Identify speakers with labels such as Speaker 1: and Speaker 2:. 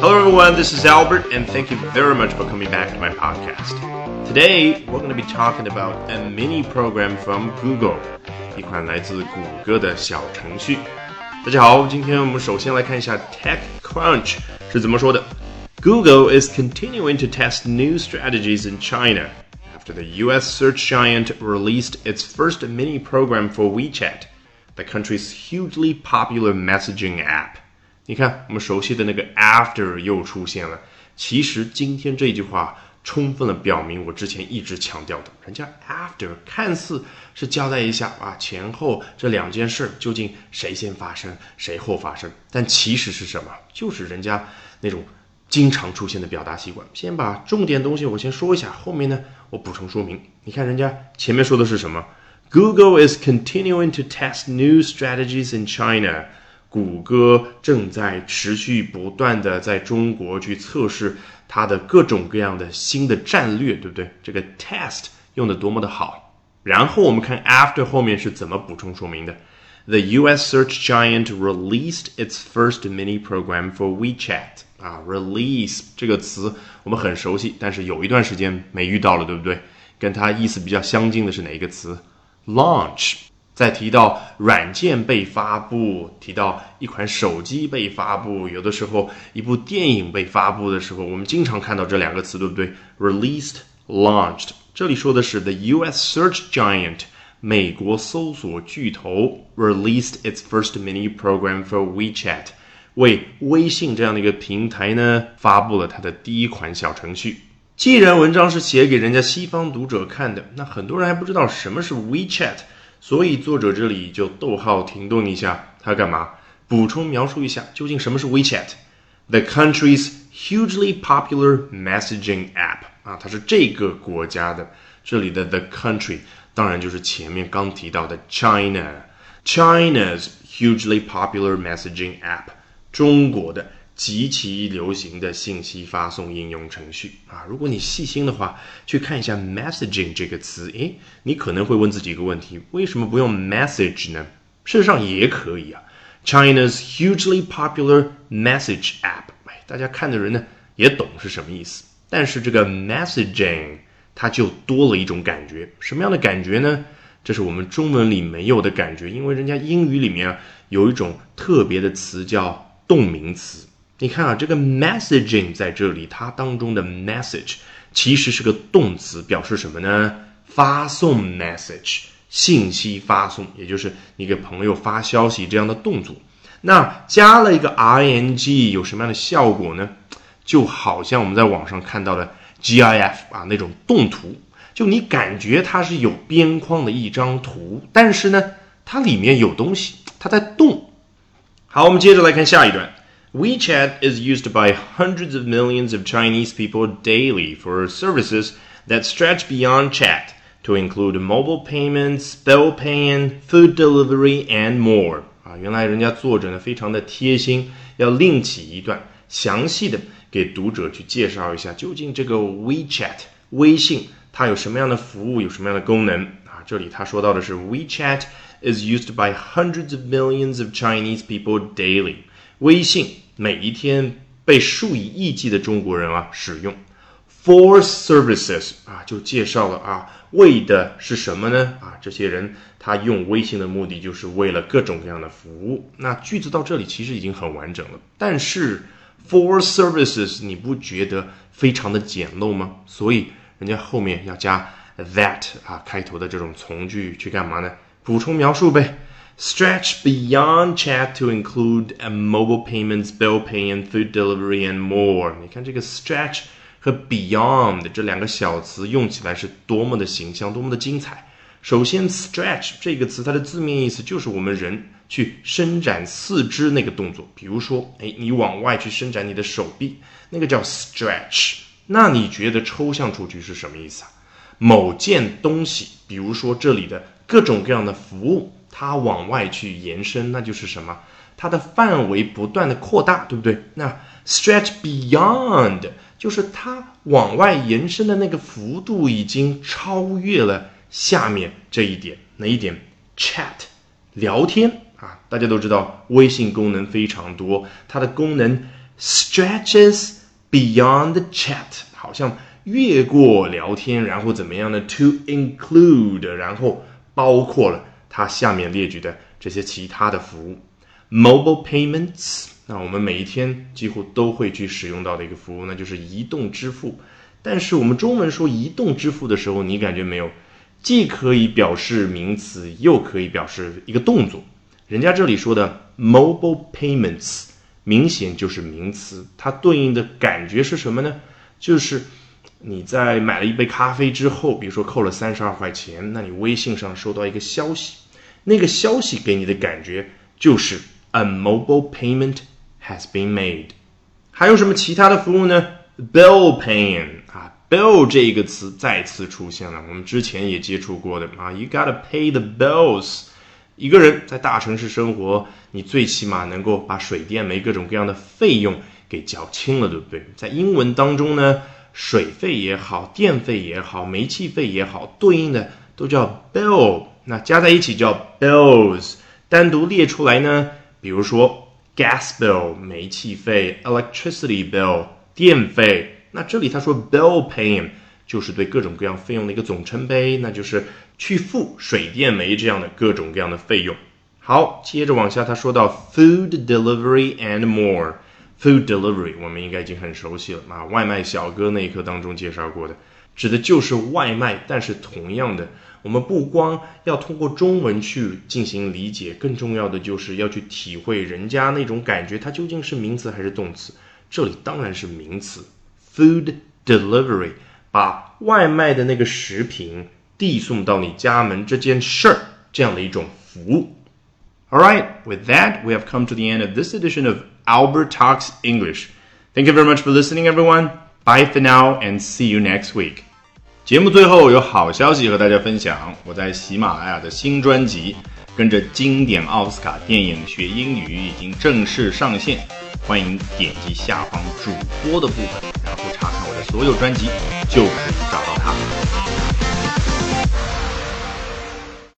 Speaker 1: Hello, everyone. This is Albert, and thank you very much for coming back to my podcast. Today, we're going to be talking about a mini program from Google，一款来自谷歌的小程序。大家好，今天我们首先来看一下 TechCrunch 是怎么说的。Google is continuing to test new strategies in China after the U.S. search giant released its first mini program for WeChat, the country's hugely popular messaging app. 你看，我们熟悉的那个 after 又出现了。其实今天这句话充分的表明我之前一直强调的，人家 after 看似是交代一下啊前后这两件事究竟谁先发生，谁后发生，但其实是什么？就是人家那种经常出现的表达习惯。先把重点东西我先说一下，后面呢我补充说明。你看人家前面说的是什么？Google is continuing to test new strategies in China。谷歌正在持续不断的在中国去测试它的各种各样的新的战略，对不对？这个 test 用的多么的好。然后我们看 after 后面是怎么补充说明的。The U.S. search giant released its first mini program for WeChat。啊，release 这个词我们很熟悉，但是有一段时间没遇到了，对不对？跟它意思比较相近的是哪一个词？Launch。在提到软件被发布，提到一款手机被发布，有的时候一部电影被发布的时候，我们经常看到这两个词，对不对？Released, launched。这里说的是 the U.S. search giant，美国搜索巨头，released its first mini program for WeChat，为微信这样的一个平台呢发布了它的第一款小程序。既然文章是写给人家西方读者看的，那很多人还不知道什么是 WeChat。所以作者这里就逗号停顿一下，他干嘛？补充描述一下究竟什么是 WeChat，the country's hugely popular messaging app 啊，它是这个国家的。这里的 the country 当然就是前面刚提到的 China，China's hugely popular messaging app，中国的。极其流行的信息发送应用程序啊！如果你细心的话，去看一下 “messaging” 这个词，诶，你可能会问自己一个问题：为什么不用 “message” 呢？事实上也可以啊。China's hugely popular message app，哎，大家看的人呢也懂是什么意思。但是这个 “messaging” 它就多了一种感觉，什么样的感觉呢？这是我们中文里没有的感觉，因为人家英语里面有一种特别的词叫动名词。你看啊，这个 messaging 在这里，它当中的 message 其实是个动词，表示什么呢？发送 message，信息发送，也就是你给朋友发消息这样的动作。那加了一个 ing，有什么样的效果呢？就好像我们在网上看到的 GIF 啊那种动图，就你感觉它是有边框的一张图，但是呢，它里面有东西，它在动。好，我们接着来看下一段。WeChat is used by hundreds of millions of Chinese people daily for services that stretch beyond chat to include mobile payments, bill paying, food delivery, and more. 啊，原来人家作者呢非常的贴心，要另起一段详细的给读者去介绍一下，究竟这个 WeChat 微信它有什么样的服务，有什么样的功能啊？这里他说到的是 WeChat is used by hundreds of millions of Chinese people daily。微信 每一天被数以亿计的中国人啊使用，for services 啊就介绍了啊为的是什么呢啊这些人他用微信的目的就是为了各种各样的服务。那句子到这里其实已经很完整了，但是 for services 你不觉得非常的简陋吗？所以人家后面要加 that 啊开头的这种从句去干嘛呢？补充描述呗。Stretch beyond chat to include a mobile payments, bill paying, food delivery, and more。你看这个 stretch 和 beyond 这两个小词用起来是多么的形象，多么的精彩。首先，stretch 这个词它的字面意思就是我们人去伸展四肢那个动作。比如说，哎，你往外去伸展你的手臂，那个叫 stretch。那你觉得抽象出去是什么意思啊？某件东西，比如说这里的各种各样的服务。它往外去延伸，那就是什么？它的范围不断的扩大，对不对？那 stretch beyond 就是它往外延伸的那个幅度已经超越了下面这一点哪一点？chat 聊天啊，大家都知道微信功能非常多，它的功能 stretches beyond chat，好像越过聊天，然后怎么样呢？To include，然后包括了它下面列举的这些其他的服务，mobile payments。那我们每一天几乎都会去使用到的一个服务，那就是移动支付。但是我们中文说移动支付的时候，你感觉没有？既可以表示名词，又可以表示一个动作。人家这里说的 mobile payments 明显就是名词，它对应的感觉是什么呢？就是你在买了一杯咖啡之后，比如说扣了三十二块钱，那你微信上收到一个消息，那个消息给你的感觉就是 a mobile payment。has been made。还有什么其他的服务呢？Bill paying 啊，bill 这个词再次出现了，我们之前也接触过的啊。You gotta pay the bills。一个人在大城市生活，你最起码能够把水电煤各种各样的费用给缴清了，对不对？在英文当中呢，水费也好，电费也好，煤气费也好，对应的都叫 bill，那加在一起叫 bills。单独列出来呢，比如说。gas bill 煤气费，electricity bill 电费。那这里他说 bill paying 就是对各种各样费用的一个总称呗，那就是去付水电煤这样的各种各样的费用。好，接着往下，他说到 food delivery and more。food delivery 我们应该已经很熟悉了啊，外卖小哥那一课当中介绍过的，指的就是外卖，但是同样的。我们不光要通过中文去进行理解，更重要的就是要去体会人家那种感觉，它究竟是名词还是动词？这里当然是名词，food delivery，把外卖的那个食品递送到你家门这件事儿，这样的一种服务。All right, with that, we have come to the end of this edition of Albert Talks English. Thank you very much for listening, everyone. Bye for now, and see you next week. 节目最后有好消息和大家分享，我在喜马拉雅的新专辑《跟着经典奥斯卡电影学英语》已经正式上线，欢迎点击下方主播的部分，然后查看我的所有专辑，就可以。